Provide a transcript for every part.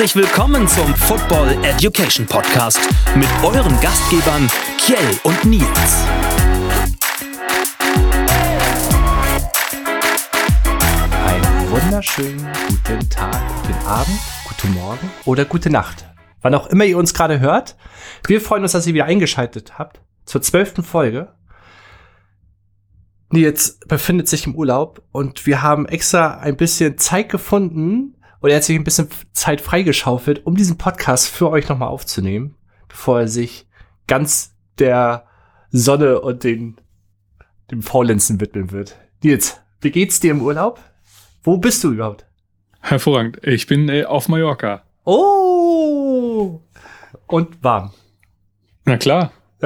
Herzlich willkommen zum Football Education Podcast mit euren Gastgebern Kjell und Nils. Einen wunderschönen guten Tag, guten Abend, guten Morgen oder gute Nacht. Wann auch immer ihr uns gerade hört. Wir freuen uns, dass ihr wieder eingeschaltet habt zur zwölften Folge. Nils befindet sich im Urlaub und wir haben extra ein bisschen Zeit gefunden und er hat sich ein bisschen Zeit freigeschaufelt, um diesen Podcast für euch nochmal aufzunehmen, bevor er sich ganz der Sonne und den, dem Faulenzen widmen wird. Nils, wie geht's dir im Urlaub? Wo bist du überhaupt? Hervorragend. Ich bin äh, auf Mallorca. Oh! Und warm. Na klar.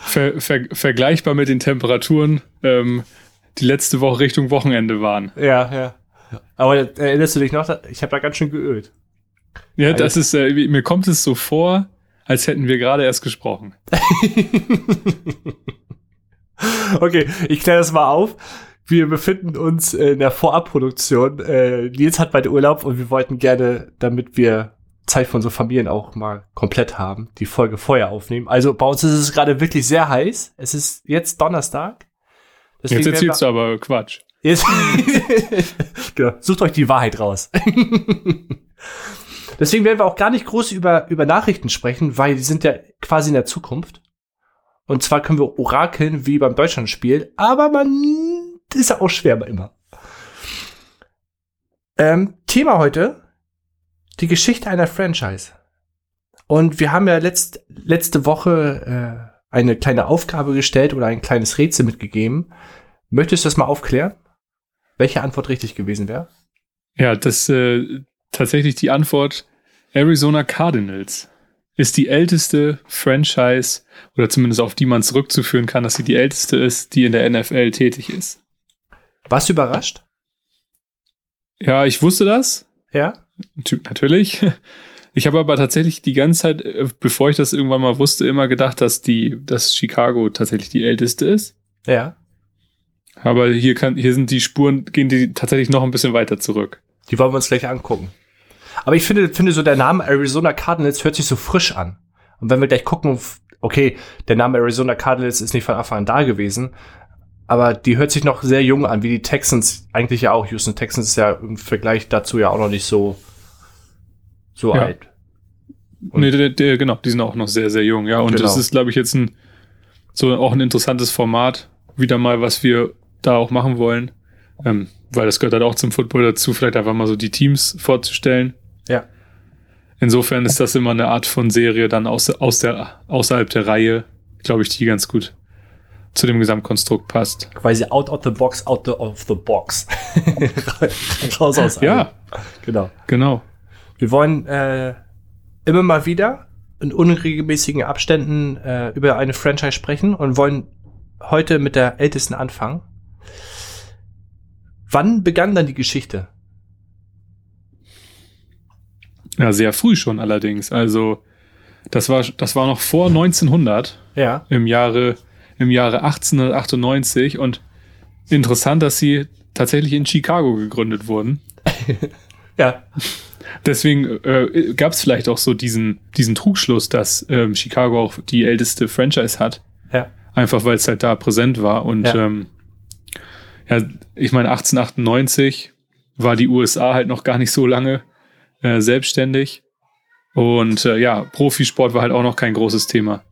ver, ver, vergleichbar mit den Temperaturen, ähm, die letzte Woche Richtung Wochenende waren. ja, ja. Aber erinnerst du dich noch? Ich habe da ganz schön geölt. Ja, das ist, äh, mir kommt es so vor, als hätten wir gerade erst gesprochen. okay, ich kläre das mal auf. Wir befinden uns in der Vorabproduktion. Äh, Nils hat bald Urlaub und wir wollten gerne, damit wir Zeit von so Familien auch mal komplett haben, die Folge vorher aufnehmen. Also bei uns ist es gerade wirklich sehr heiß. Es ist jetzt Donnerstag. Deswegen Jetzt erzählst du aber Quatsch. Jetzt genau, sucht euch die Wahrheit raus. Deswegen werden wir auch gar nicht groß über, über Nachrichten sprechen, weil die sind ja quasi in der Zukunft. Und zwar können wir orakeln wie beim Deutschlandspiel, aber man ist ja auch schwer immer. Ähm, Thema heute, die Geschichte einer Franchise. Und wir haben ja letzt, letzte Woche äh, eine kleine Aufgabe gestellt oder ein kleines Rätsel mitgegeben. Möchtest du das mal aufklären? Welche Antwort richtig gewesen wäre? Ja, das äh, tatsächlich die Antwort Arizona Cardinals ist die älteste Franchise oder zumindest auf die man zurückzuführen kann, dass sie die älteste ist, die in der NFL tätig ist. Warst du überrascht? Ja, ich wusste das, Ja? Natürlich. Ich habe aber tatsächlich die ganze Zeit, äh, bevor ich das irgendwann mal wusste, immer gedacht, dass die, dass Chicago tatsächlich die älteste ist. Ja. Aber hier kann, hier sind die Spuren, gehen die tatsächlich noch ein bisschen weiter zurück. Die wollen wir uns gleich angucken. Aber ich finde, finde so der Name Arizona Cardinals hört sich so frisch an. Und wenn wir gleich gucken, okay, der Name Arizona Cardinals ist nicht von Anfang an da gewesen, aber die hört sich noch sehr jung an, wie die Texans eigentlich ja auch. Houston Texans ist ja im Vergleich dazu ja auch noch nicht so, so Ja. alt. Und- nee, der, der, genau, die sind auch noch sehr, sehr jung, ja. Und Genau. das ist, glaube ich, jetzt ein, so auch ein interessantes Format. Wieder mal, was wir da auch machen wollen. Ähm, weil das gehört halt auch zum Football dazu, vielleicht einfach mal so die Teams vorzustellen. Ja. Insofern ist das immer eine Art von Serie dann aus, aus der, außerhalb der Reihe, glaube ich, die ganz gut zu dem Gesamtkonstrukt passt. Quasi out of the box, out the, of the box. Raus aus allem. Ja, Genau. genau. Wir wollen äh, immer mal wieder in unregelmäßigen Abständen äh, über eine Franchise sprechen und wollen heute mit der ältesten anfangen. Wann begann dann die Geschichte? Ja, sehr früh schon allerdings. Also, das war, das war noch vor 1900. Ja. im Jahre, im Jahre 1898 und interessant, dass sie tatsächlich in Chicago gegründet wurden. Ja. Deswegen äh, gab es vielleicht auch so diesen, diesen Trugschluss, dass ähm, Chicago auch die älteste Franchise hat. Ja. Einfach weil es halt da präsent war. Und Ja. ähm, ja, ich meine, 1898 war die USA halt noch gar nicht so lange äh, selbstständig. Und äh, ja, Profisport war halt auch noch kein großes Thema.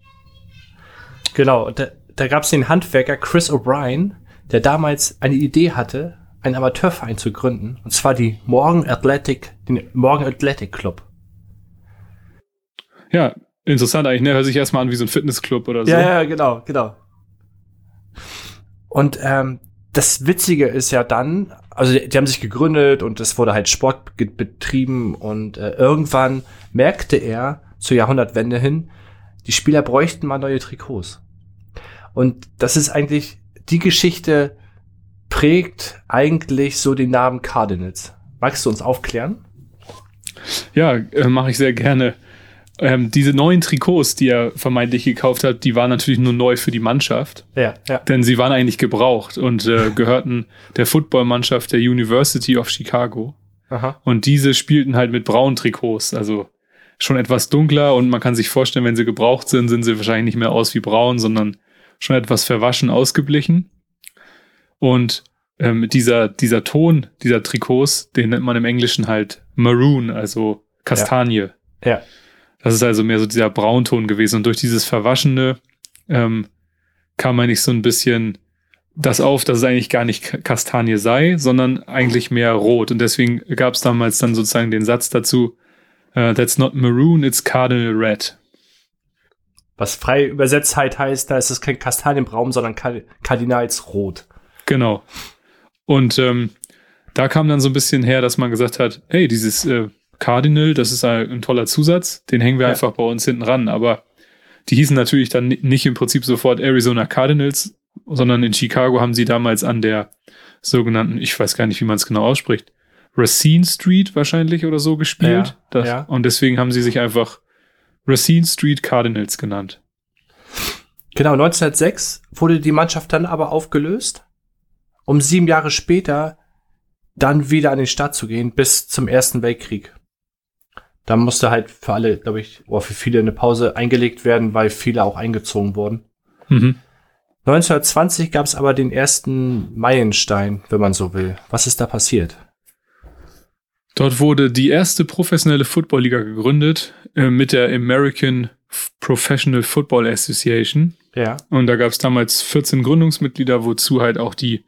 Genau. Da, da gab es den Handwerker Chris O'Brien, der damals eine Idee hatte, einen Amateurverein zu gründen. Und zwar die Morgan Athletic, den Morgan Athletic Club. Ja, interessant eigentlich, ne? Hört sich erstmal an wie so ein Fitnessclub oder so. Ja, ja, genau, genau. Und ähm, das Witzige ist ja dann, also die, die haben sich gegründet und es wurde halt Sport betrieben und äh, irgendwann merkte er zur Jahrhundertwende hin, die Spieler bräuchten mal neue Trikots. Und das ist eigentlich, die Geschichte prägt eigentlich so den Namen Cardinals. Magst du uns aufklären? Ja, äh, mache ich sehr gerne. Ähm, diese neuen Trikots, die er vermeintlich gekauft hat, die waren natürlich nur neu für die Mannschaft, Ja, ja. denn sie waren eigentlich gebraucht und äh, gehörten der Footballmannschaft der University of Chicago. Aha. Und diese spielten halt mit braunen Trikots, also schon etwas dunkler und man kann sich vorstellen, wenn sie gebraucht sind, sind sie wahrscheinlich nicht mehr aus wie braun, sondern schon etwas verwaschen, ausgeblichen. Und ähm, dieser, dieser Ton dieser Trikots, den nennt man im Englischen halt Maroon, also Kastanie. Ja. Das ist also mehr so dieser Braunton gewesen. Und durch dieses Verwaschene ähm, kam eigentlich so ein bisschen das auf, dass es eigentlich gar nicht Kastanie sei, sondern eigentlich mehr rot. Und deswegen gab es damals dann sozusagen den Satz dazu, äh, that's not maroon, it's cardinal red. Was frei übersetzt halt heißt, da ist es kein Kastanienbraun, sondern Kard Kardinalsrot. Genau. Und ähm, da kam dann so ein bisschen her, dass man gesagt hat, hey, dieses äh, Cardinal, das ist ein, ein toller Zusatz, den hängen wir Ja. einfach bei uns hinten ran. Aber die hießen natürlich dann ni- nicht im Prinzip sofort Arizona Cardinals, sondern in Chicago haben sie damals an der sogenannten, ich weiß gar nicht, wie man es genau ausspricht, Racine Street wahrscheinlich oder so gespielt. Ja, das, ja. Und deswegen haben sie sich einfach Racine Street Cardinals genannt. Genau, 1906 wurde die Mannschaft dann aber aufgelöst, um sieben Jahre später dann wieder an den Start zu gehen, bis zum Ersten Weltkrieg. Da musste halt für alle, glaube ich, oder für viele eine Pause eingelegt werden, weil viele auch eingezogen wurden. Mhm. 1920 gab es aber den ersten Meilenstein, wenn man so will. Was ist da passiert? Dort wurde die erste professionelle Football-Liga gegründet äh, mit der American Professional Football Association. Ja. Und da gab es damals 14 Gründungsmitglieder, wozu halt auch die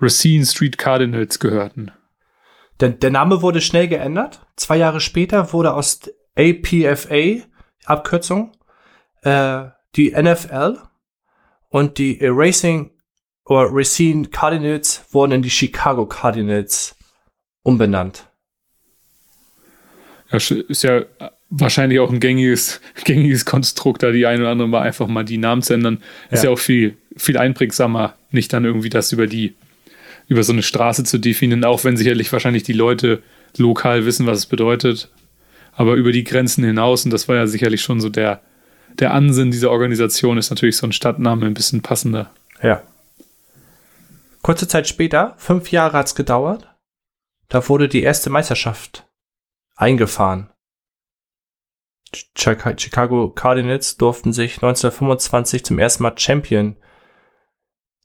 Racine Street Cardinals gehörten. Der, der Name wurde schnell geändert. Zwei Jahre später wurde aus APFA, Abkürzung, äh, die NFL und die Racing oder Racine Cardinals wurden in die Chicago Cardinals umbenannt. Ja, sch- ist ja wahrscheinlich auch ein gängiges, gängiges Konstrukt, da die ein oder andere mal einfach mal die Namen zu ändern. Ist Ja. ja auch viel, viel einprägsamer, nicht dann irgendwie das über die, über so eine Straße zu definieren, auch wenn sicherlich wahrscheinlich die Leute lokal wissen, was es bedeutet. Aber über die Grenzen hinaus, und das war ja sicherlich schon so der, der Ansinn dieser Organisation, ist natürlich so ein Stadtname ein bisschen passender. Ja. Kurze Zeit später, fünf Jahre hat's gedauert, da wurde die erste Meisterschaft eingefahren. Chica- Chicago Cardinals durften sich 1925 zum ersten Mal Champion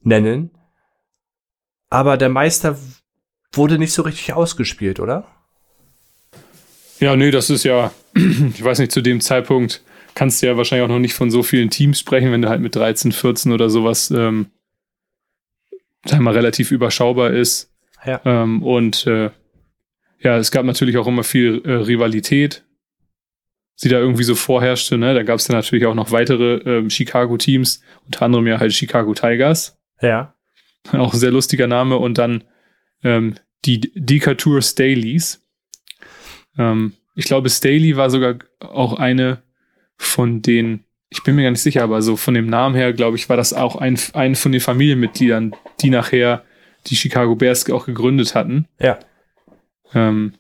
nennen. Aber der Meister wurde nicht so richtig ausgespielt, oder? Ja, nee, das ist ja, ich weiß nicht, zu dem Zeitpunkt kannst du ja wahrscheinlich auch noch nicht von so vielen Teams sprechen, wenn du halt mit 13, 14 oder sowas, ähm, sag mal, relativ überschaubar ist. Ja. Ähm, und äh, ja, es gab natürlich auch immer viel äh, Rivalität, die da irgendwie so vorherrschte. Ne? Da gab es dann natürlich auch noch weitere ähm, Chicago-Teams, unter anderem ja halt Chicago Tigers. Ja. Auch ein sehr lustiger Name. Und dann ähm, die Decatur Staleys. Ähm, ich glaube, Staley war sogar auch eine von den, ich bin mir gar nicht sicher, aber so von dem Namen her, glaube ich, war das auch ein, ein von den Familienmitgliedern, die nachher die Chicago Bears auch gegründet hatten. Ja. Ähm,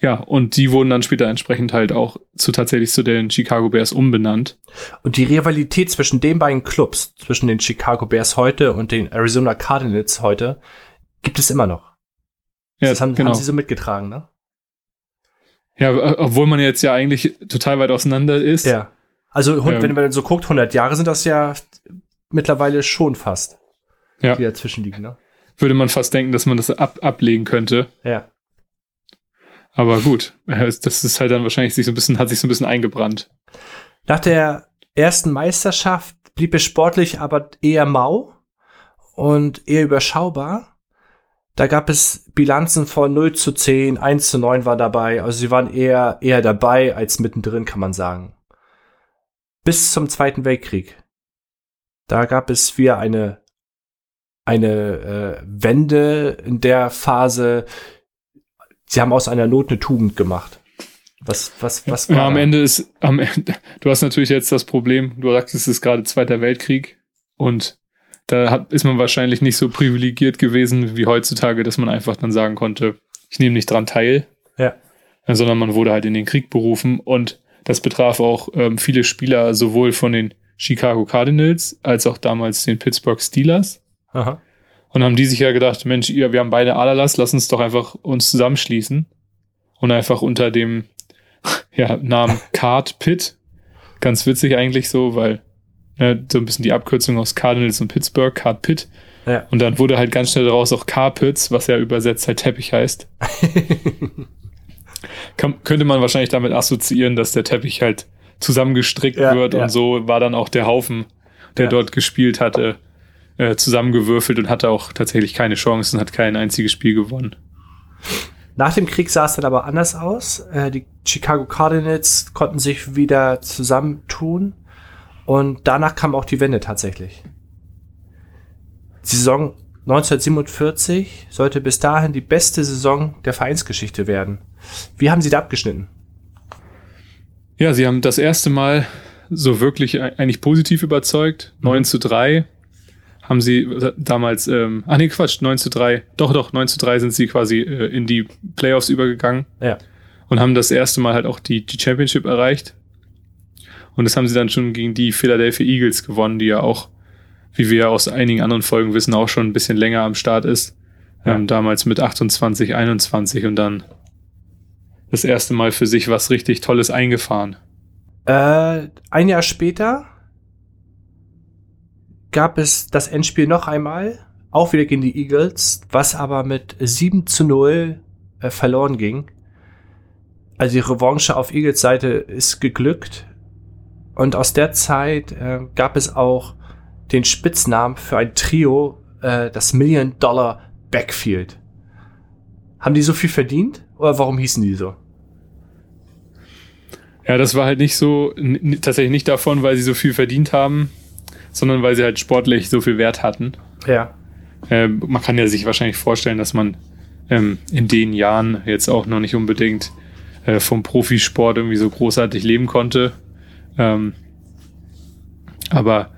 ja, und die wurden dann später entsprechend halt auch zu tatsächlich zu den Chicago Bears umbenannt. Und die Rivalität zwischen den beiden Clubs, zwischen den Chicago Bears heute und den Arizona Cardinals heute, gibt es immer noch. Ja, das haben, genau. haben sie so mitgetragen, ne? ja, obwohl man jetzt ja eigentlich total weit auseinander ist. Ja. Also, hun- Ähm. wenn man so guckt, 100 Jahre sind das ja mittlerweile schon fast, Ja. die dazwischen liegen, ne? Würde man fast denken, dass man das ab, ablegen könnte. Ja. Aber gut, äh, das ist halt dann wahrscheinlich sich so ein bisschen, hat sich so ein bisschen eingebrannt. Nach der ersten Meisterschaft blieb es sportlich aber eher mau und eher überschaubar. Da gab es Bilanzen von 0 zu 10, 1 zu 9 war dabei. Also sie waren eher, eher dabei als mittendrin, kann man sagen. Bis zum Zweiten Weltkrieg. Da gab es wieder eine, eine äh, Wende in der Phase. Sie haben aus einer Not eine Tugend gemacht. Was, was, was war Ja, am da? Ende ist, am Ende, du hast natürlich jetzt das Problem, du sagst, es ist gerade Zweiter Weltkrieg und da hat, ist man wahrscheinlich nicht so privilegiert gewesen wie heutzutage, dass man einfach dann sagen konnte, ich nehme nicht dran teil, Ja. äh, sondern man wurde halt in den Krieg berufen und das betraf auch ähm, viele Spieler sowohl von den Chicago Cardinals als auch damals den Pittsburgh Steelers. Aha. Und haben die sich ja gedacht, Mensch, ihr, wir haben beide Aderlass, lass uns doch einfach uns zusammenschließen und einfach unter dem ja, Namen Card Pitt, ganz witzig eigentlich so, weil ne, so ein bisschen die Abkürzung aus Cardinals und Pittsburgh, Card Pitt. Ja. Und dann wurde halt ganz schnell daraus auch Carpets, was ja übersetzt halt Teppich heißt. Kann, könnte man wahrscheinlich damit assoziieren, dass der Teppich halt zusammengestrickt Ja, wird ja. und so war dann auch der Haufen, der dort gespielt hatte, äh, zusammengewürfelt und hatte auch tatsächlich keine Chancen, hat kein einziges Spiel gewonnen. Nach dem Krieg sah es dann aber anders aus. Äh, die Chicago Cardinals konnten sich wieder zusammentun und danach kam auch die Wende tatsächlich. Die Saison 1947 sollte bis dahin die beste Saison der Vereinsgeschichte werden. Wie haben Sie da abgeschnitten? Ja, sie haben das erste Mal so wirklich e- eigentlich positiv überzeugt. 9 zu 3 haben sie damals, ähm, ach nee, Quatsch, 9 zu 3, doch, doch, 9 zu 3 sind sie quasi äh, in die Playoffs übergegangen Ja. und haben das erste Mal halt auch die, die Championship erreicht. Und das haben sie dann schon gegen die Philadelphia Eagles gewonnen, die ja auch, wie wir aus einigen anderen Folgen wissen, auch schon ein bisschen länger am Start ist. Ja. Ähm, damals mit 28, 21 und dann das erste Mal für sich was richtig Tolles eingefahren. Äh, ein Jahr später gab es das Endspiel noch einmal, auch wieder gegen die Eagles, was aber mit 7 zu 0 äh, verloren ging. Also die Revanche auf Eagles Seite ist geglückt. Und aus der Zeit äh, gab es auch den Spitznamen für ein Trio, äh, das Million Dollar Backfield. Haben die so viel verdient? Oder warum hießen die so? Ja, das war halt nicht so, tatsächlich nicht davon, weil sie so viel verdient haben, sondern weil sie halt sportlich so viel Wert hatten. Ja. Ähm, man kann ja sich wahrscheinlich vorstellen, dass man ähm, in den Jahren jetzt auch noch nicht unbedingt äh, vom Profisport irgendwie so großartig leben konnte. Ähm, aber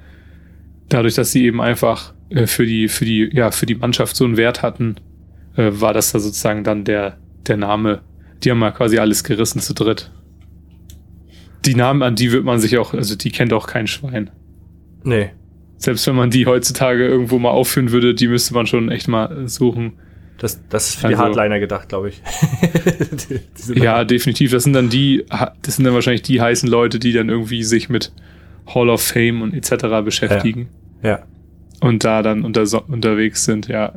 dadurch, dass sie eben einfach äh, für die, für die, ja, für die Mannschaft so einen Wert hatten, äh, war das da sozusagen dann der, der Name. Die haben ja quasi alles gerissen zu dritt. Die Namen, an die wird man sich auch, also die kennt auch kein Schwein. Nee. Selbst wenn man die heutzutage irgendwo mal aufführen würde, die müsste man schon echt mal suchen. Das, das ist für die Also- Hardliner gedacht, glaube ich. Die- Ja, definitiv. Das sind dann die, das sind dann wahrscheinlich die heißen Leute, die dann irgendwie sich mit Hall of Fame und etc. beschäftigen Ja. und da dann unter, unterwegs sind, ja.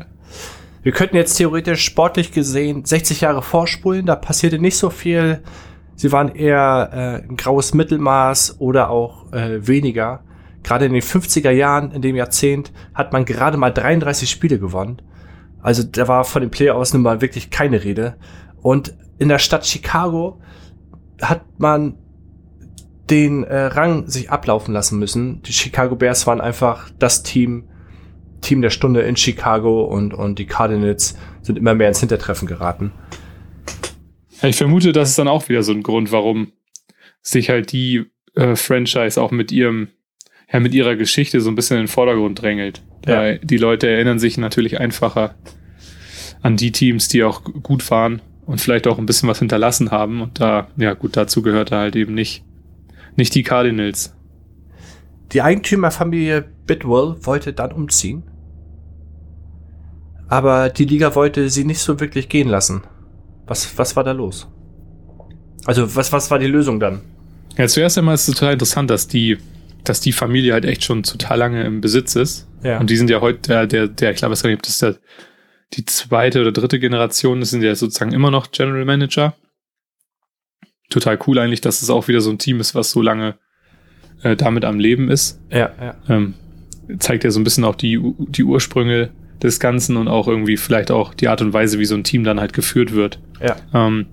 Wir könnten jetzt theoretisch sportlich gesehen 60 Jahre vorspulen, da passierte nicht so viel. Sie waren eher äh, ein graues Mittelmaß oder auch äh, weniger. Gerade in den 50er Jahren, in dem Jahrzehnt, hat man gerade mal 33 Spiele gewonnen. Also da war von den Playoffs nun mal wirklich keine Rede. Und in der Stadt Chicago hat man den äh, Rang sich ablaufen lassen müssen. Die Chicago Bears waren einfach das Team, Team der Stunde in Chicago und, und die Cardinals sind immer mehr ins Hintertreffen geraten. Ich vermute, das ist dann auch wieder so ein Grund, warum sich halt die äh, Franchise auch mit ihrem, ja, mit ihrer Geschichte so ein bisschen in den Vordergrund drängelt. Ja. Die Leute erinnern sich natürlich einfacher an die Teams, die auch gut waren und vielleicht auch ein bisschen was hinterlassen haben. Und da, ja gut, dazu gehörte halt eben nicht, nicht die Cardinals. Die Eigentümerfamilie Bidwell wollte dann umziehen. Aber die Liga wollte sie nicht so wirklich gehen lassen. Was, was war da los? Also, was, was war die Lösung dann? Ja, zuerst einmal ist es total interessant, dass die, dass die Familie halt echt schon total lange im Besitz ist. Ja. Und die sind ja heute, der, der, der ich glaube, es ob das der, die zweite oder dritte Generation, das sind ja sozusagen immer noch General Manager. Total cool eigentlich, dass es auch wieder so ein Team ist, was so lange äh, damit am Leben ist. Ja, ja. Ähm, zeigt ja so ein bisschen auch die, die Ursprünge des Ganzen und auch irgendwie vielleicht auch die Art und Weise, wie so ein Team dann halt geführt wird. Ja. Ähm,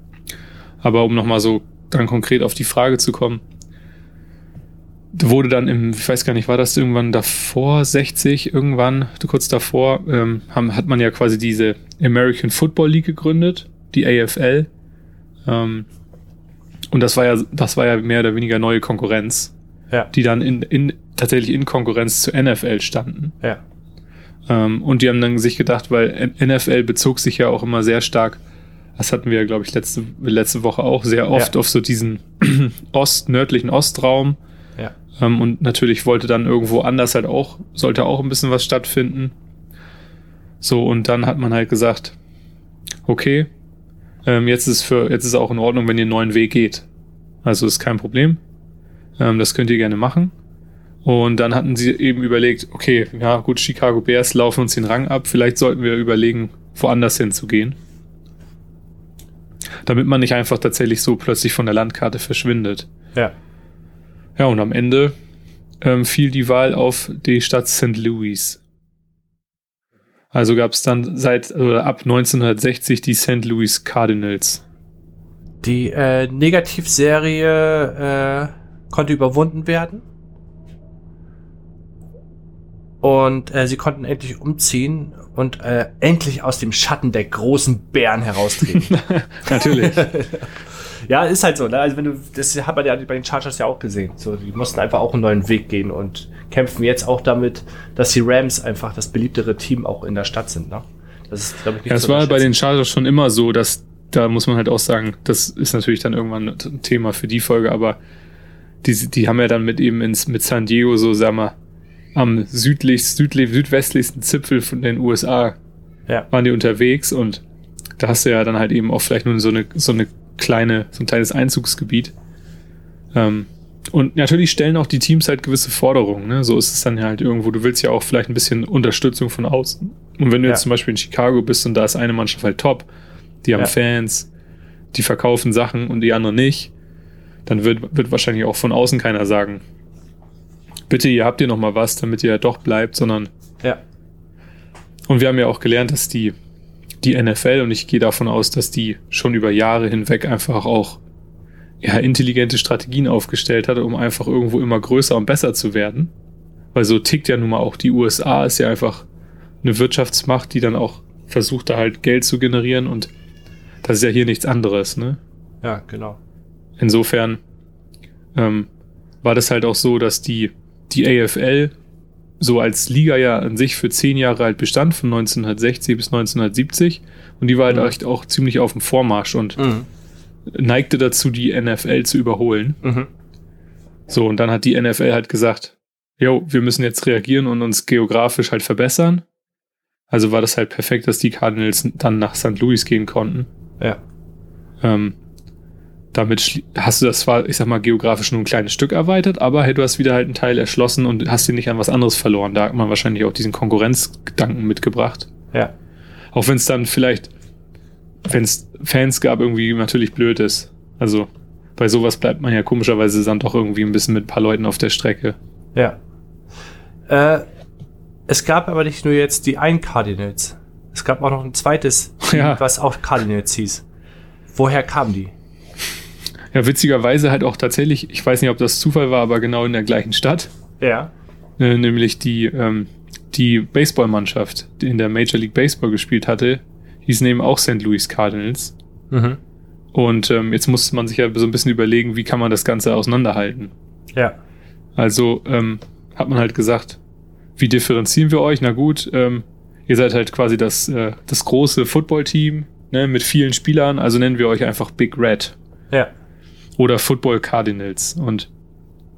aber um nochmal so dann konkret auf die Frage zu kommen, wurde dann im, ich weiß gar nicht, war das irgendwann davor, 60, irgendwann, kurz davor, ähm, haben, hat man ja quasi diese American Football League gegründet, die AFL. Ähm, und das war ja, das war ja mehr oder weniger neue Konkurrenz, Ja. die dann in, in, tatsächlich in Konkurrenz zur NFL standen. Ja. Ähm, und die haben dann sich gedacht, weil NFL bezog sich ja auch immer sehr stark, das hatten wir ja, glaube ich, letzte, letzte Woche auch sehr oft Ja. auf so diesen Ost, nördlichen Ostraum. Ja. Ähm, und natürlich wollte dann irgendwo anders halt auch, sollte auch ein bisschen was stattfinden. So, und dann hat man halt gesagt, okay, ähm, jetzt ist für, jetzt ist auch in Ordnung, wenn ihr einen neuen Weg geht. Also ist kein Problem. Ähm, das könnt ihr gerne machen. Und dann hatten sie eben überlegt, okay, ja gut, Chicago Bears laufen uns den Rang ab, vielleicht sollten wir überlegen, woanders hinzugehen. Damit man nicht einfach tatsächlich so plötzlich von der Landkarte verschwindet. Ja. Ja, und am Ende ähm, fiel die Wahl auf die Stadt St. Louis. Also gab es dann seit oder ab 1960 die St. Louis Cardinals. Die äh, Negativserie äh, konnte überwunden werden. Und äh, sie konnten endlich umziehen und äh, endlich aus dem Schatten der großen Bären heraustreten. Natürlich. ja, ist halt so. Ne? Also wenn du, das hat man ja bei den Chargers ja auch gesehen. So, die mussten einfach auch einen neuen Weg gehen und kämpfen jetzt auch damit, dass die Rams einfach das beliebtere Team auch in der Stadt sind. Ne? Das ist, glaube ich, nicht ja, Es war bei den Chargers schon immer so, dass da muss man halt auch sagen, das ist natürlich dann irgendwann ein Thema für die Folge, aber die, die haben ja dann mit eben ins, mit San Diego so, sag mal, am südlich, südlich, südwestlichsten Zipfel von den USA ja. waren die unterwegs und da hast du ja dann halt eben auch vielleicht nur so eine, so eine kleine, so ein kleines Einzugsgebiet. Ähm, und natürlich stellen auch die Teams halt gewisse Forderungen. Ne? So ist es dann halt irgendwo. Du willst ja auch vielleicht ein bisschen Unterstützung von außen. Und wenn du ja. jetzt zum Beispiel in Chicago bist und da ist eine Mannschaft halt top, die haben ja. Fans, die verkaufen Sachen und die andere nicht, dann wird, wird wahrscheinlich auch von außen keiner sagen, bitte, ihr habt ihr noch mal was, damit ihr ja doch bleibt, sondern ja. Und wir haben ja auch gelernt, dass die die NFL und ich gehe davon aus, dass die schon über Jahre hinweg einfach auch ja, intelligente Strategien aufgestellt hat, um einfach irgendwo immer größer und besser zu werden. Weil so tickt ja nun mal auch die USA, ist ja einfach eine Wirtschaftsmacht, die dann auch versucht, da halt Geld zu generieren und das ist ja hier nichts anderes, ne? Ja, genau. Insofern ähm, war das halt auch so, dass die, die AFL so als Liga ja an sich für zehn Jahre alt bestand, von 1960 bis 1970. Und die war halt mhm. echt auch ziemlich auf dem Vormarsch und mhm. neigte dazu, die NFL zu überholen. Mhm. So, und dann hat die NFL halt gesagt, jo, wir müssen jetzt reagieren und uns geografisch halt verbessern. Also war das halt perfekt, dass die Cardinals dann nach St. Louis gehen konnten. Ja. Ähm, damit hast du das zwar, ich sag mal, geografisch nur ein kleines Stück erweitert, aber hey, du hast wieder halt einen Teil erschlossen und hast ihn nicht an was anderes verloren. Da hat man wahrscheinlich auch diesen Konkurrenzgedanken mitgebracht. Ja. Auch wenn es dann vielleicht, wenn es Fans gab, irgendwie natürlich blöd ist. Also bei sowas bleibt man ja komischerweise dann doch irgendwie ein bisschen mit ein paar Leuten auf der Strecke. Ja. Äh, es gab aber nicht nur jetzt die ein Cardinals. Es gab auch noch ein zweites, ja. was auch Cardinals hieß. Woher kamen die? Ja, witzigerweise halt auch tatsächlich, ich weiß nicht, ob das Zufall war, aber genau in der gleichen Stadt. Ja. Äh, nämlich die, ähm, die Baseballmannschaft, die in der Major League Baseball gespielt hatte, hieß eben auch St. Louis Cardinals. Mhm. Und ähm, jetzt musste man sich ja so ein bisschen überlegen, wie kann man das Ganze auseinanderhalten. Ja. Also ähm, hat man halt gesagt, wie differenzieren wir euch? Na gut, ähm, ihr seid halt quasi das, äh, das große Footballteam ne, mit vielen Spielern, also nennen wir euch einfach Big Red. Ja oder Football Cardinals. Und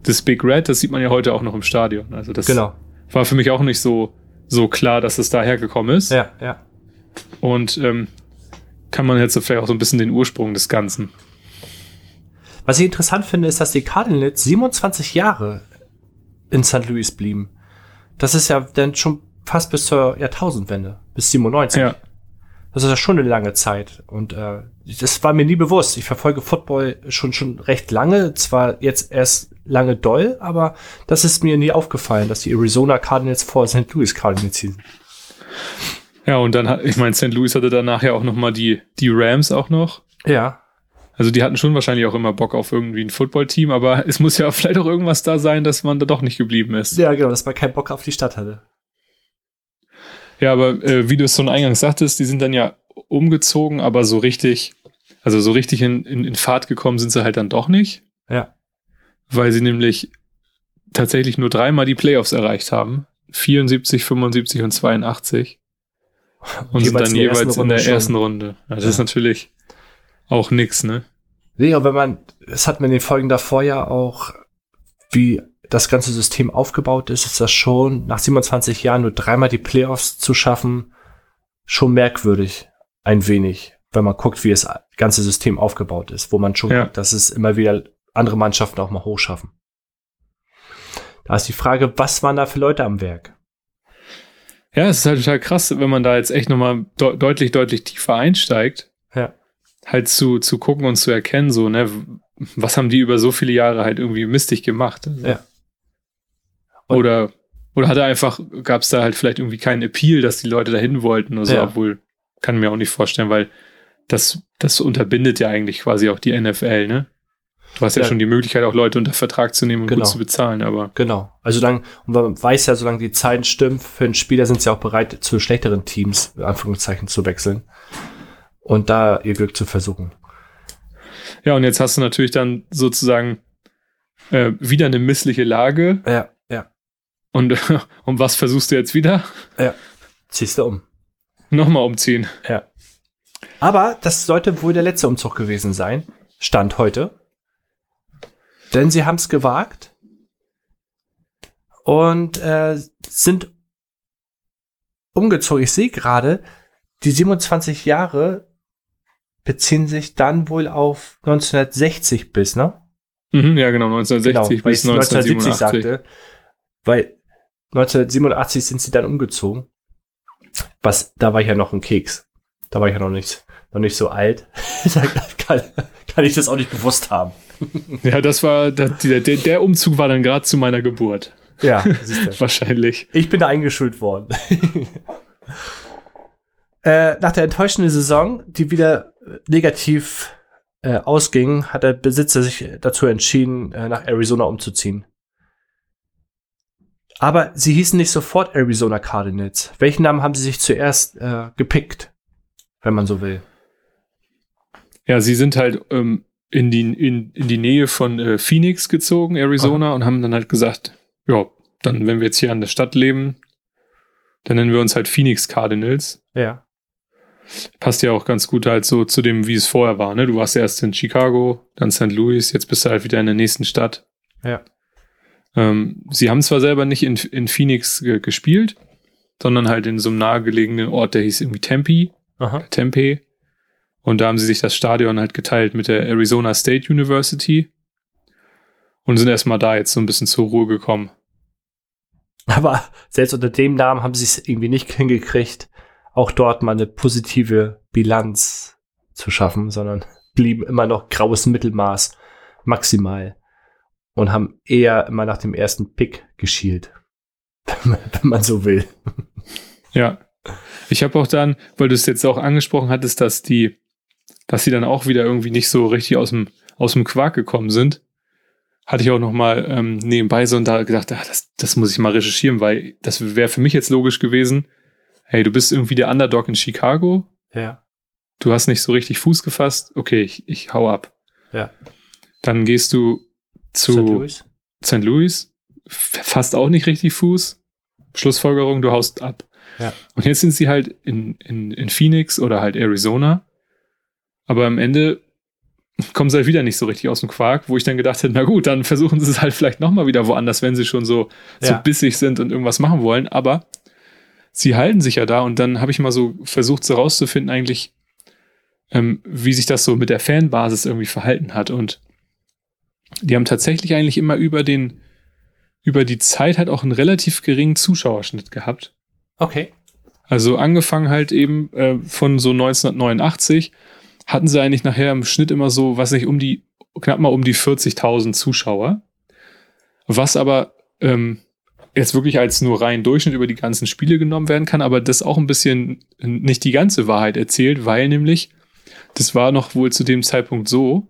das Big Red, das sieht man ja heute auch noch im Stadion. Also das genau. war für mich auch nicht so, so klar, dass es daher gekommen ist. Ja, ja. Und ähm, kann man jetzt vielleicht auch so ein bisschen den Ursprung des Ganzen. Was ich interessant finde, ist, dass die Cardinals 27 Jahre in St. Louis blieben. Das ist ja dann schon fast bis zur Jahrtausendwende, bis 97. Ja. Das ist ja schon eine lange Zeit. Und äh, das war mir nie bewusst. Ich verfolge Football schon schon recht lange, zwar jetzt erst lange doll, aber das ist mir nie aufgefallen, dass die Arizona Cardinals vor St. Louis Cardinals hießen. Ja, und dann hat, ich meine, St. Louis hatte danach ja auch noch mal die, die Rams auch noch. Ja. Also die hatten schon wahrscheinlich auch immer Bock auf irgendwie ein Footballteam, aber es muss ja vielleicht auch irgendwas da sein, dass man da doch nicht geblieben ist. Ja, genau, dass man keinen Bock auf die Stadt hatte. Ja, aber äh, wie du es schon eingangs sagtest, die sind dann ja umgezogen, aber so richtig, also so richtig in, in, in Fahrt gekommen sind sie halt dann doch nicht. Ja. Weil sie nämlich tatsächlich nur dreimal die Playoffs erreicht haben. 74, 75 und 82. Und, und sind dann jeweils in der schon. ersten Runde. Also ja. Das ist natürlich auch nix, ne? Nee, aber wenn man, es hat man in den Folgen davor ja auch, wie das ganze System aufgebaut ist, ist das schon nach 27 Jahren nur dreimal die Playoffs zu schaffen, schon merkwürdig, ein wenig, wenn man guckt, wie das ganze System aufgebaut ist, wo man schon Ja. guckt, dass es immer wieder andere Mannschaften auch mal hochschaffen. Da ist die Frage, was waren da für Leute am Werk? Ja, es ist halt total krass, wenn man da jetzt echt nochmal de deutlich, deutlich tiefer einsteigt, Ja. halt zu, zu gucken und zu erkennen, so, ne, was haben die über so viele Jahre halt irgendwie mistig gemacht. Also. Ja. Und- Oder, oder hat er einfach, gab es da halt vielleicht irgendwie keinen Appeal, dass die Leute dahin wollten oder so, Ja. obwohl, kann mir auch nicht vorstellen, weil das, das unterbindet ja eigentlich quasi auch die NFL, ne? Du hast ja, Ja. schon die Möglichkeit, auch Leute unter Vertrag zu nehmen und Genau. gut zu bezahlen, aber Genau. Also dann, und man weiß ja, solange die Zeiten stimmen, für einen Spieler sind sie auch bereit, zu schlechteren Teams, in Anführungszeichen, zu wechseln. Und da ihr Glück zu versuchen. ja, und jetzt hast du natürlich dann sozusagen äh, wieder eine missliche Lage Ja, ja. und um was versuchst du jetzt wieder? Ziehst du um. Nochmal umziehen. Ja. Aber das sollte wohl der letzte Umzug gewesen sein. Stand heute. Denn sie haben es gewagt und äh, sind umgezogen. Ich sehe gerade, die 27 Jahre beziehen sich dann wohl auf 1960 bis, ne? Mhm, ja, genau, 1960 weil bis ich 1970 1987. sagte. Weil 1987 sind sie dann umgezogen. Was, da war ich ja noch ein Keks. Da war ich ja noch nicht, noch nicht so alt. da kann, kann ich das auch nicht bewusst haben. Ja, das war, das, der, der, Umzug war dann gerade zu meiner Geburt. Ja. Wahrscheinlich. Ich bin da eingeschult worden. äh, nach der enttäuschenden Saison, die wieder negativ äh, ausging, hat der Besitzer sich dazu entschieden, äh, nach Arizona umzuziehen. Aber sie hießen nicht sofort Arizona Cardinals. Welchen Namen haben sie sich zuerst äh, gepickt, wenn man so will? Ja, sie sind halt ähm, in, die, in, in die Nähe von äh, Phoenix gezogen, Arizona, und haben dann halt gesagt, ja, dann, wenn wir jetzt hier an der Stadt leben, dann nennen wir uns halt Phoenix Cardinals. Ja. Passt ja auch ganz gut halt so zu dem, wie es vorher war. Ne? Du warst erst in Chicago, dann St. Louis, jetzt bist du halt wieder in der nächsten Stadt. Ja. Ähm, sie haben zwar selber nicht in, in Phoenix ge gespielt, sondern halt in so einem nahegelegenen Ort, der hieß irgendwie Tempe, Aha. Tempe. Und da haben sie sich das Stadion halt geteilt mit der Arizona State University und sind erstmal da jetzt so ein bisschen zur Ruhe gekommen. Aber selbst unter dem Namen haben sie es irgendwie nicht hingekriegt, auch dort mal eine positive Bilanz zu schaffen, sondern blieben immer noch graues Mittelmaß maximal und haben eher immer nach dem ersten Pick geschielt, wenn man so will. Ja. Ich habe auch dann, weil du es jetzt auch angesprochen hattest, dass die, dass sie dann auch wieder irgendwie nicht so richtig aus dem, aus dem Quark gekommen sind, hatte ich auch noch mal ähm, nebenbei so und da gedacht, ah, das, das muss ich mal recherchieren, weil das wäre für mich jetzt logisch gewesen. Hey, du bist irgendwie der Underdog in Chicago, Ja. du hast nicht so richtig Fuß gefasst, okay, ich, ich hau ab. Ja. Dann gehst du zu St. Louis? St. Louis, fasst auch nicht richtig Fuß. Schlussfolgerung, du haust ab. Ja. Und jetzt sind sie halt in, in, in Phoenix oder halt Arizona. Aber am Ende kommen sie halt wieder nicht so richtig aus dem Quark, wo ich dann gedacht hätte, na gut, dann versuchen sie es halt vielleicht nochmal wieder woanders, wenn sie schon so, so Ja. bissig sind und irgendwas machen wollen. Aber sie halten sich ja da und dann habe ich mal so versucht, so rauszufinden, eigentlich, ähm, wie sich das so mit der Fanbasis irgendwie verhalten hat. Und die haben tatsächlich eigentlich immer über den, über die Zeit halt auch einen relativ geringen Zuschauerschnitt gehabt. Okay. Also angefangen halt eben äh, von so 1989 hatten sie eigentlich nachher im Schnitt immer so, was nicht, um die, knapp mal um die 40.000 Zuschauer. Was aber ähm, jetzt wirklich als nur rein Durchschnitt über die ganzen Spiele genommen werden kann, aber das auch ein bisschen nicht die ganze Wahrheit erzählt, weil nämlich, das war noch wohl zu dem Zeitpunkt so,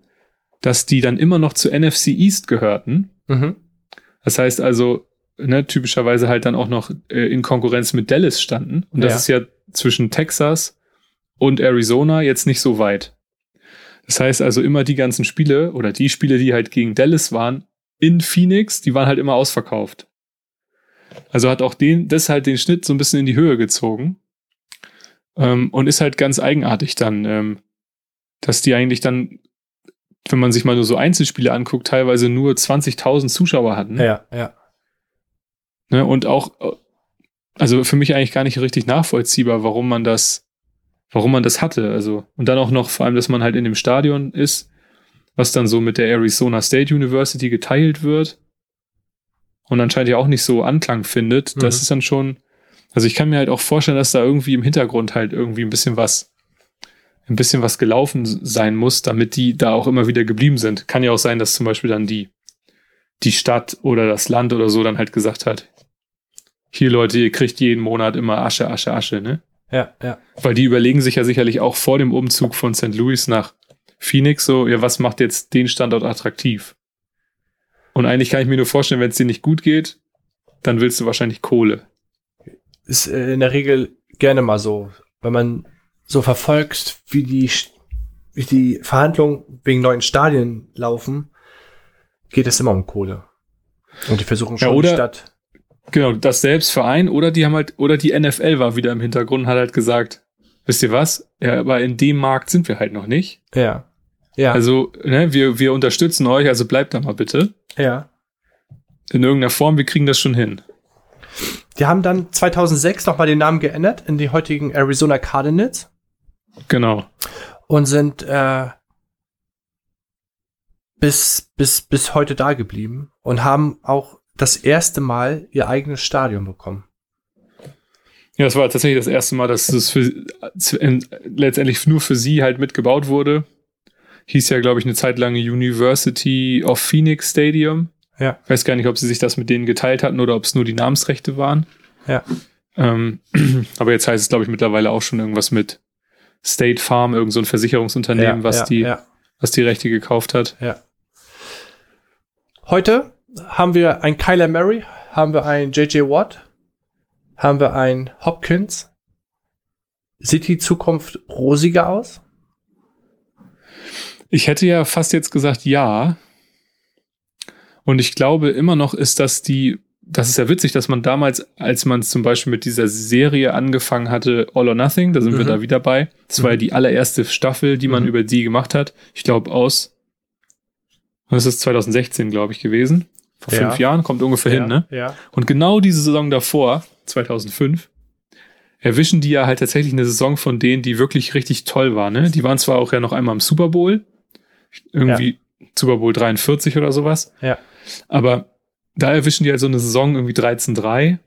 dass die dann immer noch zu NFC East gehörten. Mhm. Das heißt also, ne, typischerweise halt dann auch noch äh, in Konkurrenz mit Dallas standen. Und das Ja. ist ja zwischen Texas und Arizona jetzt nicht so weit. Das heißt also immer die ganzen Spiele oder die Spiele, die halt gegen Dallas waren, in Phoenix, die waren halt immer ausverkauft. Also hat auch den, das halt den Schnitt so ein bisschen in die Höhe gezogen. Ähm, und ist halt ganz eigenartig dann, ähm, dass die eigentlich dann, wenn man sich mal nur so Einzelspiele anguckt, teilweise nur 20.000 Zuschauer hatten. Ja, ja. Ne, und auch, also für mich eigentlich gar nicht richtig nachvollziehbar, warum man das, warum man das hatte. Also, und dann auch noch vor allem, dass man halt in dem Stadion ist, was dann so mit der Arizona State University geteilt wird und anscheinend ja auch nicht so Anklang findet. Das Mhm. ist dann schon, also ich kann mir halt auch vorstellen, dass da irgendwie im Hintergrund halt irgendwie ein bisschen was, ein bisschen was gelaufen sein muss, damit die da auch immer wieder geblieben sind. Kann ja auch sein, dass zum Beispiel dann die, die Stadt oder das Land oder so dann halt gesagt hat, hier Leute, ihr kriegt jeden Monat immer Asche, Asche, Asche, ne? Ja, ja. Weil die überlegen sich ja sicherlich auch vor dem Umzug von St. Louis nach Phoenix so, ja, was macht jetzt den Standort attraktiv? Und eigentlich kann ich mir nur vorstellen, wenn es dir nicht gut geht, dann willst du wahrscheinlich Kohle. Ist äh, in der Regel gerne mal so. Wenn man so verfolgt, wie die, wie die Verhandlungen wegen neuen Stadien laufen, geht es immer um Kohle. Und die versuchen Ja, schon oder- die Stadt. Genau, das selbst Verein oder die haben halt, oder die NFL war wieder im Hintergrund und hat halt gesagt, wisst ihr was? Ja, aber in dem Markt sind wir halt noch nicht. Ja. Ja. Also, ne, wir, wir unterstützen euch, also bleibt da mal bitte. ja. In irgendeiner Form, wir kriegen das schon hin. Die haben dann 2006 nochmal den Namen geändert in die heutigen Arizona Cardinals Genau. und sind äh, bis, bis, bis heute da geblieben und haben auch das erste Mal ihr eigenes Stadion bekommen. Ja, es war tatsächlich das erste Mal, dass es für, letztendlich nur für sie halt mitgebaut wurde. Hieß ja, glaube ich, eine Zeit lang University of Phoenix Stadium. Ja. Weiß gar nicht, ob sie sich das mit denen geteilt hatten oder ob es nur die Namensrechte waren. Ja. Ähm, aber jetzt heißt es, glaube ich, mittlerweile auch schon irgendwas mit State Farm, irgend so ein Versicherungsunternehmen, ja, was, ja, die, was die Rechte gekauft hat. Ja. Heute haben wir ein Kyler Murray, haben wir ein JJ Watt, haben wir ein Hopkins. Sieht die Zukunft rosiger aus? Ich hätte ja fast jetzt gesagt ja. Und ich glaube immer noch ist das die, das ist ja witzig, dass man damals, als man zum Beispiel mit dieser Serie angefangen hatte, All or Nothing, da sind wir Mhm. da wieder bei. Das war ja die allererste Staffel, die man Mhm. über die gemacht hat. Ich glaube aus, das ist 2016, glaube ich, gewesen. Vor Ja. fünf Jahren, kommt ungefähr hin, ne? Ja. Und genau diese Saison davor, 2005, erwischen die ja halt tatsächlich eine Saison von denen, die wirklich richtig toll war. Ne? Die waren zwar auch ja noch einmal im Super Bowl, irgendwie Super Bowl 43 oder sowas, Ja. aber da erwischen die halt so eine Saison irgendwie 13-3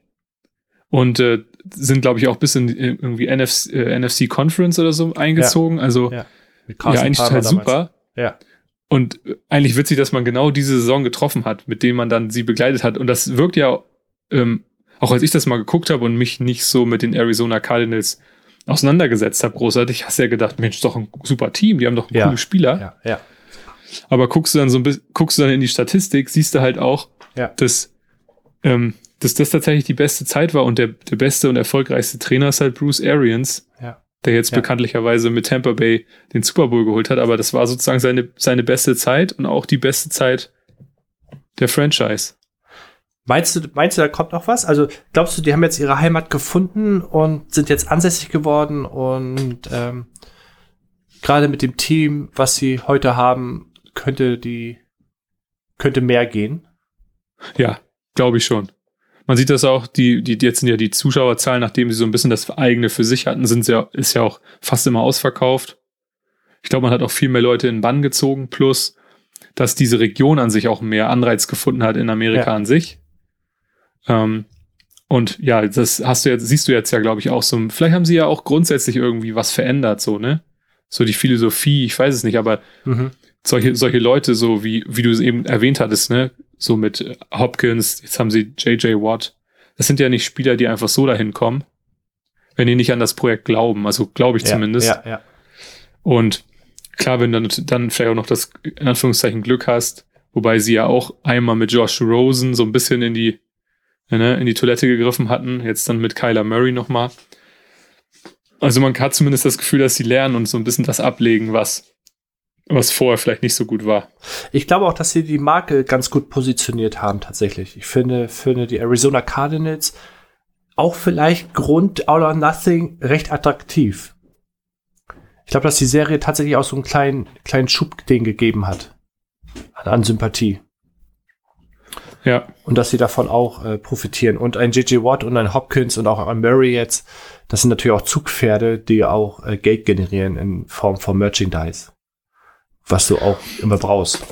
und äh, sind, glaube ich, auch bis in irgendwie NFC, äh, NFC Conference oder so eingezogen. Also Ja. Ja, eigentlich total damals. super. Ja. Und äh, eigentlich witzig, dass man genau diese Saison getroffen hat, mit denen man dann sie begleitet hat. Und das wirkt ja, ähm, auch als ich das mal geguckt habe und mich nicht so mit den Arizona Cardinals auseinandergesetzt habe, großartig, hast du ja gedacht, Mensch, doch ein super Team, die haben doch Ja. coole Spieler. Ja, ja. Aber guckst du dann so ein bisschen, guckst du dann in die Statistik, siehst du halt auch, Ja. dass, ähm, dass das tatsächlich die beste Zeit war und der, der beste und erfolgreichste Trainer ist halt Bruce Arians, Ja. der jetzt Ja. bekanntlicherweise mit Tampa Bay den Super Bowl geholt hat, aber das war sozusagen seine, seine beste Zeit und auch die beste Zeit der Franchise. Meinst du, meinst du, da kommt noch was? Also glaubst du, die haben jetzt ihre Heimat gefunden und sind jetzt ansässig geworden und ähm, gerade mit dem Team, was sie heute haben, könnte die könnte mehr gehen? Ja, glaube ich schon. Man sieht das auch, die, die, jetzt sind ja die Zuschauerzahlen, nachdem sie so ein bisschen das eigene für sich hatten, sind ja, ist ja auch fast immer ausverkauft. Ich glaube, man hat auch viel mehr Leute in den Bann gezogen, plus, dass diese Region an sich auch mehr Anreiz gefunden hat in Amerika Ja. an sich. Ähm, und ja, das hast du jetzt, siehst du jetzt ja, glaube ich, auch so. Vielleicht haben sie ja auch grundsätzlich irgendwie was verändert, so, ne? So die Philosophie, ich weiß es nicht, aber Mhm. solche, solche Leute, so wie, wie du es eben erwähnt hattest, ne, so mit äh, Hopkins, jetzt haben sie JJ Watt. Das sind ja nicht Spieler, die einfach so dahin kommen, wenn die nicht an das Projekt glauben. Also glaube ich Ja, zumindest. Ja, ja. Und klar, wenn du dann, dann vielleicht auch noch das, in Anführungszeichen, Glück hast, wobei sie ja auch einmal mit Josh Rosen so ein bisschen in die, ne, in die Toilette gegriffen hatten, jetzt dann mit Kyler Murray nochmal. Also man hat zumindest das Gefühl, dass sie lernen und so ein bisschen das ablegen, was, was vorher vielleicht nicht so gut war. Ich glaube auch, dass sie die Marke ganz gut positioniert haben, tatsächlich. Ich finde, finde die Arizona Cardinals auch vielleicht Grund All or Nothing recht attraktiv. Ich glaube, dass die Serie tatsächlich auch so einen kleinen, kleinen Schub denen gegeben hat. An, an Sympathie. Ja. Und dass sie davon auch äh, profitieren. Und ein J.J. Watt und ein Hopkins und auch ein Murray jetzt, das sind natürlich auch Zugpferde, die auch äh, Geld generieren in Form von Merchandise. Was du auch immer brauchst.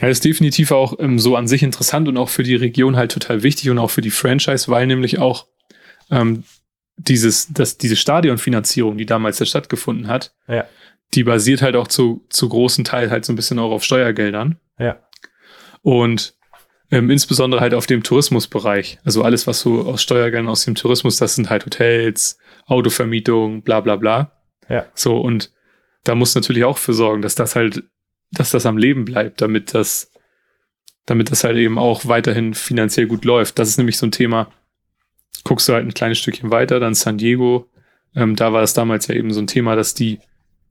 Ja, ist definitiv auch ähm, so an sich interessant und auch für die Region halt total wichtig und auch für die Franchise, weil nämlich auch ähm, dieses, das, diese Stadionfinanzierung, die damals da stattgefunden hat, Ja. die basiert halt auch zu, zu großen Teil halt so ein bisschen auch auf Steuergeldern. Ja. Und ähm, insbesondere halt auf dem Tourismusbereich. Also alles, was so aus Steuergeldern aus dem Tourismus, das sind halt Hotels, Autovermietung, bla bla bla. Ja. So, und da muss natürlich auch für sorgen, dass das halt, dass das am Leben bleibt, damit das, damit das halt eben auch weiterhin finanziell gut läuft. Das ist nämlich so ein Thema. Guckst du halt ein kleines Stückchen weiter, dann San Diego. Ähm, da war es damals ja eben so ein Thema, dass die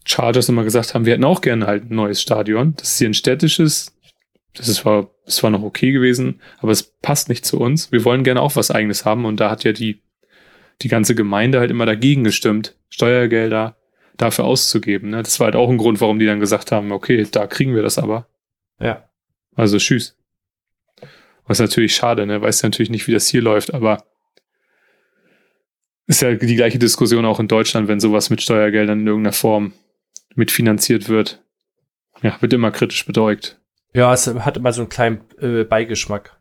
Chargers immer gesagt haben, wir hätten auch gerne halt ein neues Stadion. Das ist hier ein städtisches. Das ist zwar, das war noch okay gewesen, aber es passt nicht zu uns. Wir wollen gerne auch was eigenes haben und da hat ja die, die ganze Gemeinde halt immer dagegen gestimmt, Steuergelder dafür auszugeben. Ne? Das war halt auch ein Grund, warum die dann gesagt haben, okay, da kriegen wir das aber. Ja. Also tschüss. Was natürlich schade, ne? Weiß natürlich nicht, wie das hier läuft, aber ist ja die gleiche Diskussion auch in Deutschland, wenn sowas mit Steuergeldern in irgendeiner Form mitfinanziert wird. Ja, wird immer kritisch beäugt. Ja, es hat immer so einen kleinen äh, Beigeschmack.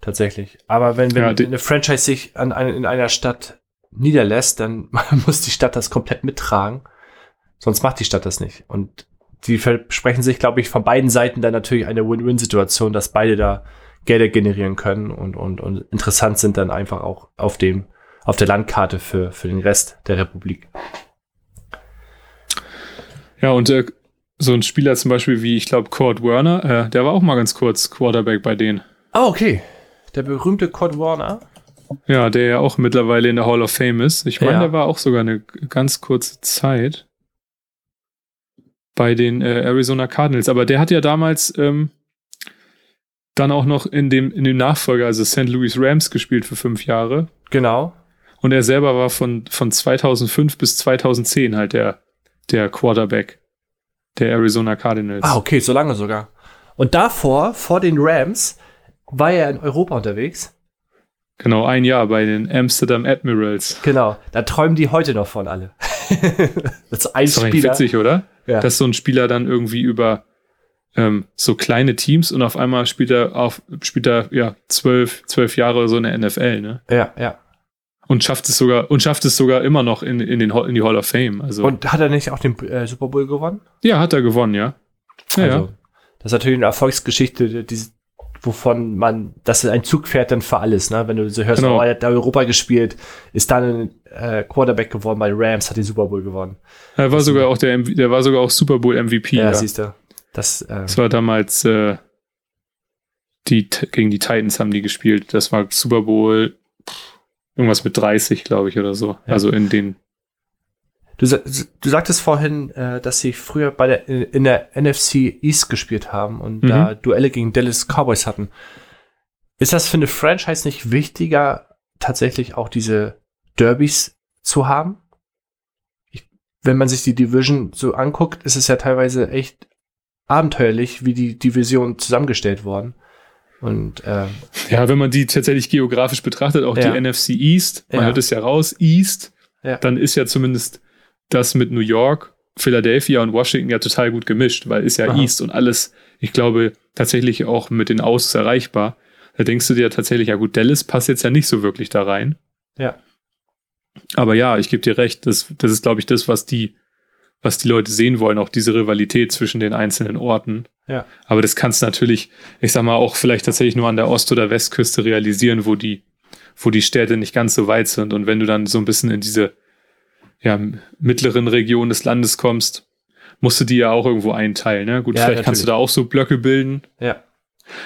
Tatsächlich. Aber wenn, wenn Ja, eine Franchise sich an, ein- in einer Stadt niederlässt, dann muss die Stadt das komplett mittragen. Sonst macht die Stadt das nicht. Und die versprechen sich, glaube ich, von beiden Seiten dann natürlich eine Win-Win-Situation, dass beide da Gelder generieren können und, und, und interessant sind dann einfach auch auf dem, auf der Landkarte für, für den Rest der Republik. Ja, und äh, so ein Spieler zum Beispiel wie, ich glaube, Kurt Werner, äh, der war auch mal ganz kurz Quarterback bei denen. Ah, okay. Der berühmte Kurt Warner. Ja, der ja auch mittlerweile in der Hall of Fame ist. Ich meine, Ja. der war auch sogar eine ganz kurze Zeit bei den äh, Arizona Cardinals. Aber der hat ja damals ähm, dann auch noch in dem, in dem Nachfolger, also St. Louis Rams, gespielt für fünf Jahre. Genau. Und er selber war von, von 2005 bis 2010 halt der, der Quarterback der Arizona Cardinals. Ah, okay, so lange sogar. Und davor, vor den Rams, war er in Europa unterwegs. Genau, ein Jahr bei den Amsterdam Admirals. Genau, da träumen die heute noch von alle. das ist ein ist doch eigentlich Spieler. witzig, oder? Ja. Dass so ein Spieler dann irgendwie über ähm, so kleine Teams und auf einmal spielt er auf, spielt er ja zwölf, zwölf Jahre so in der NFL, ne? ja, ja. Und schafft es sogar und schafft es sogar immer noch in, in, den, in die Hall of Fame. Also Und hat er nicht auch den äh, Super Bowl gewonnen? ja, hat er gewonnen, ja. Ja, also, ja. Das ist natürlich eine Erfolgsgeschichte, die, wovon man, das ist ein Zugpferd dann für alles, ne? Wenn du so hörst, Genau. oh, er hat da Europa gespielt, ist dann äh, Quarterback geworden bei Rams, hat den Super Bowl gewonnen. Er war sogar auch der, der war sogar auch Super Bowl MVP. Ja, Ja, siehst du. Das, äh, Das war damals äh, die gegen die Titans haben die gespielt. Das war Super Bowl irgendwas mit 30, glaube ich, oder so. Ja. Also in den Du, du sagtest vorhin, äh, dass sie früher bei der, in der NFC East gespielt haben und Mhm. da Duelle gegen Dallas Cowboys hatten. Ist das für eine Franchise nicht wichtiger, tatsächlich auch diese Derbys zu haben? Ich, wenn man sich die Division so anguckt, ist es ja teilweise echt abenteuerlich, wie die Division zusammengestellt worden. Und äh, Ja, wenn man die tatsächlich geografisch betrachtet, auch Ja. die NFC East, man Ja. hört es ja raus, East, Ja. dann ist ja zumindest das mit New York, Philadelphia und Washington ja total gut gemischt, weil ist ja Aha. East und alles, ich glaube, tatsächlich auch mit den Autos erreichbar. Da denkst du dir tatsächlich, ja gut, Dallas passt jetzt ja nicht so wirklich da rein. Ja. Aber ja, ich gebe dir recht, das, das ist, glaube ich, das, was die, was die Leute sehen wollen, auch diese Rivalität zwischen den einzelnen Orten. Ja. Aber das kannst du natürlich, ich sag mal, auch vielleicht tatsächlich nur an der Ost- oder Westküste realisieren, wo die, wo die Städte nicht ganz so weit sind. Und wenn du dann so ein bisschen in diese ja, mittleren Regionen des Landes kommst, musst du die ja auch irgendwo einteilen. Ne? Gut, Ja, vielleicht kannst du da auch so Blöcke bilden. ja,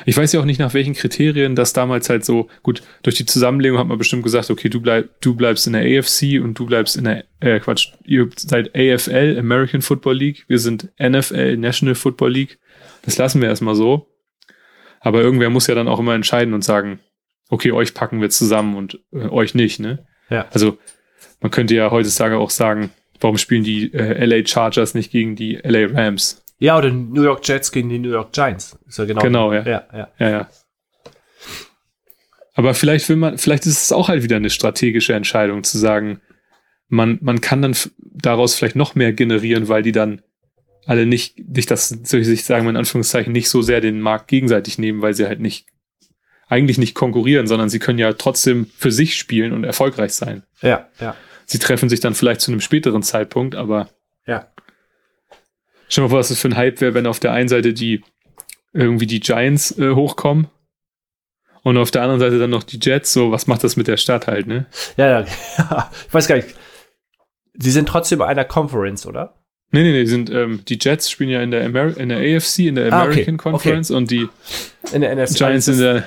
Ich weiß ja auch nicht, nach welchen Kriterien das damals halt so, gut, durch die Zusammenlegung hat man bestimmt gesagt, okay, du, bleib, du bleibst in der AFC und du bleibst in der, äh, Quatsch, ihr seid AFL, American Football League, wir sind NFL, National Football League. Das lassen wir erstmal so. Aber irgendwer muss ja dann auch immer entscheiden und sagen, okay, euch packen wir zusammen und äh, euch nicht, ne? Ja. Also, man könnte ja heutzutage auch sagen, warum spielen die äh, LA Chargers nicht gegen die LA Rams? ja, oder New York Jets gegen die New York Giants. Ist ja genau. Genau, ja. ja, ja. Ja, ja. Aber vielleicht will man, vielleicht ist es auch halt wieder eine strategische Entscheidung zu sagen, man, man kann dann daraus vielleicht noch mehr generieren, weil die dann alle nicht, nicht das, soll ich sich sagen, in Anführungszeichen, nicht so sehr den Markt gegenseitig nehmen, weil sie halt nicht, eigentlich nicht konkurrieren, sondern sie können ja trotzdem für sich spielen und erfolgreich sein. Ja, ja. Sie treffen sich dann vielleicht zu einem späteren Zeitpunkt, aber. Ja. Schau mal vor, was das für ein Hype wäre, wenn auf der einen Seite die, irgendwie die Giants äh, hochkommen und auf der anderen Seite dann noch die Jets, so, was macht das mit der Stadt halt, ne? Ja, ja. ich weiß gar nicht. Sie sind trotzdem bei einer Conference, oder? Nee, nee, nee, die sind, ähm, die Jets spielen ja in der, Ameri in der AFC, in der American ah, okay. Conference okay. und die in der NFC, Giants in der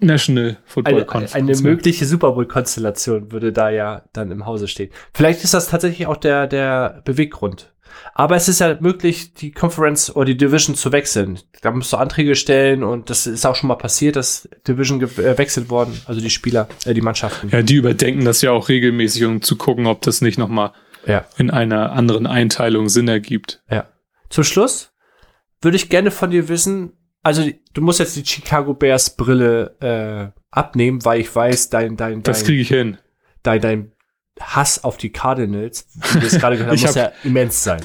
National Football eine, Conference. Eine mögliche Super Bowl-Konstellation würde da ja dann im Hause stehen. Vielleicht ist das tatsächlich auch der, der Beweggrund. Aber es ist ja möglich, die Conference oder die Division zu wechseln. Da musst du Anträge stellen und das ist auch schon mal passiert, dass Division gewechselt äh, worden, also die Spieler, äh, die Mannschaften. Ja, die überdenken das ja auch regelmäßig, um zu gucken, ob das nicht nochmal ja. in einer anderen Einteilung Sinn ergibt. Ja. Zum Schluss würde ich gerne von dir wissen, also du musst jetzt die Chicago Bears Brille äh, abnehmen, weil ich weiß, dein, dein, dein Das kriege ich hin. Dein, dein Hass auf die Cardinals, wie du es gerade gehört hast, muss ja immens sein.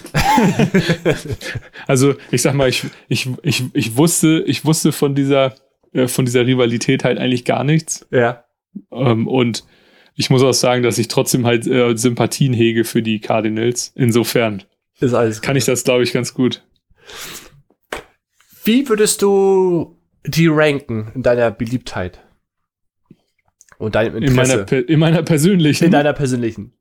also ich sag mal, ich, ich, ich, ich wusste, ich wusste von dieser, äh, von dieser Rivalität halt eigentlich gar nichts. Ja. Ähm, und ich muss auch sagen, dass ich trotzdem halt äh, Sympathien hege für die Cardinals. Insofern ist alles kann ich das, glaube ich, ganz gut. Wie würdest du die ranken in deiner Beliebtheit? Und deinem Interesse? In meiner, in meiner persönlichen. In deiner persönlichen.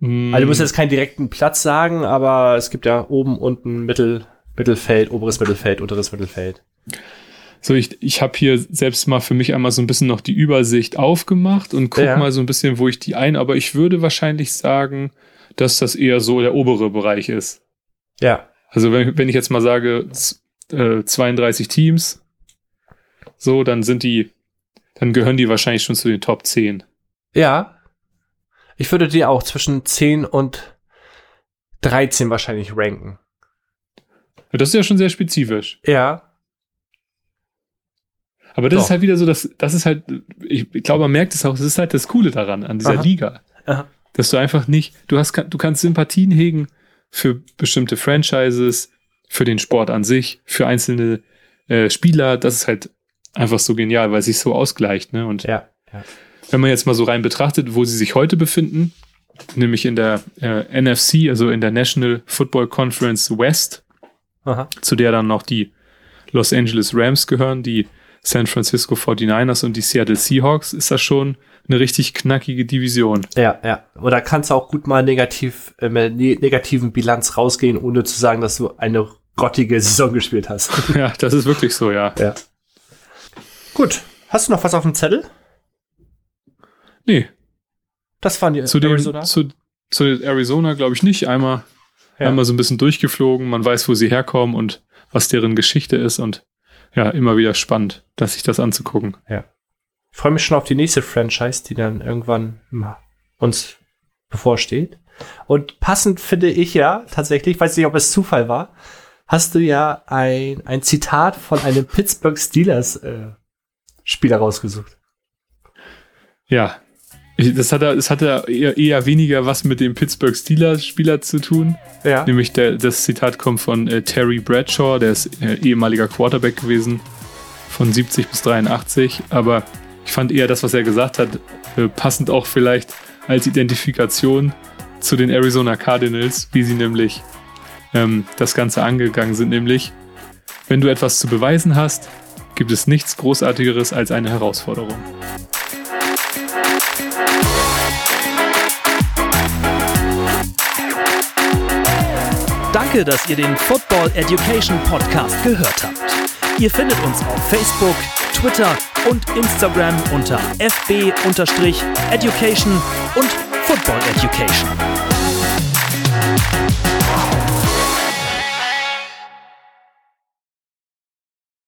Mm. Also du musst jetzt keinen direkten Platz sagen, aber es gibt ja oben, unten, Mittel, Mittelfeld, oberes Mittelfeld, unteres Mittelfeld. So, ich, ich habe hier selbst mal für mich einmal so ein bisschen noch die Übersicht aufgemacht und guck ja. mal so ein bisschen, wo ich die ein, aber ich würde wahrscheinlich sagen, dass das eher so der obere Bereich ist. Ja. Also wenn, wenn ich jetzt mal sage, äh, 32 Teams, so, dann sind die, dann gehören die wahrscheinlich schon zu den Top 10. Ja. Ich würde die auch zwischen 10 und 13 wahrscheinlich ranken. Das ist ja schon sehr spezifisch. Ja. Aber das Doch. ist halt wieder so, dass das ist halt, ich, ich glaube, man merkt es auch, das ist halt das Coole daran, an dieser Aha. Liga. Aha. Dass du einfach nicht, du hast, du kannst Sympathien hegen für bestimmte Franchises, für den Sport an sich, für einzelne äh, Spieler. Das ist halt einfach so genial, weil es sich so ausgleicht, ne? Und ja, ja. wenn man jetzt mal so rein betrachtet, wo sie sich heute befinden, nämlich in der äh, NFC, also in der National Football Conference West, Aha. zu der dann noch die Los Angeles Rams gehören, die San Francisco 49ers und die Seattle Seahawks, ist das schon eine richtig knackige Division. Ja, ja. Oder kannst du auch gut mal negativ, äh, ne, negativen Bilanz rausgehen, ohne zu sagen, dass du eine grottige Saison gespielt hast. ja, das ist wirklich so, ja. Ja. Gut. Hast du noch was auf dem Zettel? Nee. Das waren die zu Arizona? Dem, zu, zu Arizona glaube ich nicht. Einmal, ja. einmal so ein bisschen durchgeflogen. Man weiß, wo sie herkommen und was deren Geschichte ist und ja, immer wieder spannend, dass sich das anzugucken. Ja. Ich freue mich schon auf die nächste Franchise, die dann irgendwann uns bevorsteht. Und passend finde ich ja tatsächlich, weiß nicht, ob es Zufall war, hast du ja ein, ein Zitat von einem Pittsburgh Steelers äh, Spieler rausgesucht. Ja, das hat, das hatte eher, eher, weniger was mit dem Pittsburgh Steelers Spieler zu tun. Ja. Nämlich der, das Zitat kommt von äh, Terry Bradshaw, der ist äh, ehemaliger Quarterback gewesen, von 70 bis 83. Aber ich fand eher das, was er gesagt hat, äh, passend auch vielleicht als Identifikation zu den Arizona Cardinals, wie sie nämlich ähm, das Ganze angegangen sind. Nämlich, wenn du etwas zu beweisen hast, gibt es nichts Großartigeres als eine Herausforderung. Danke, dass ihr den Football Education Podcast gehört habt. Ihr findet uns auf Facebook, Twitter und Instagram unter fb-education und Football Education.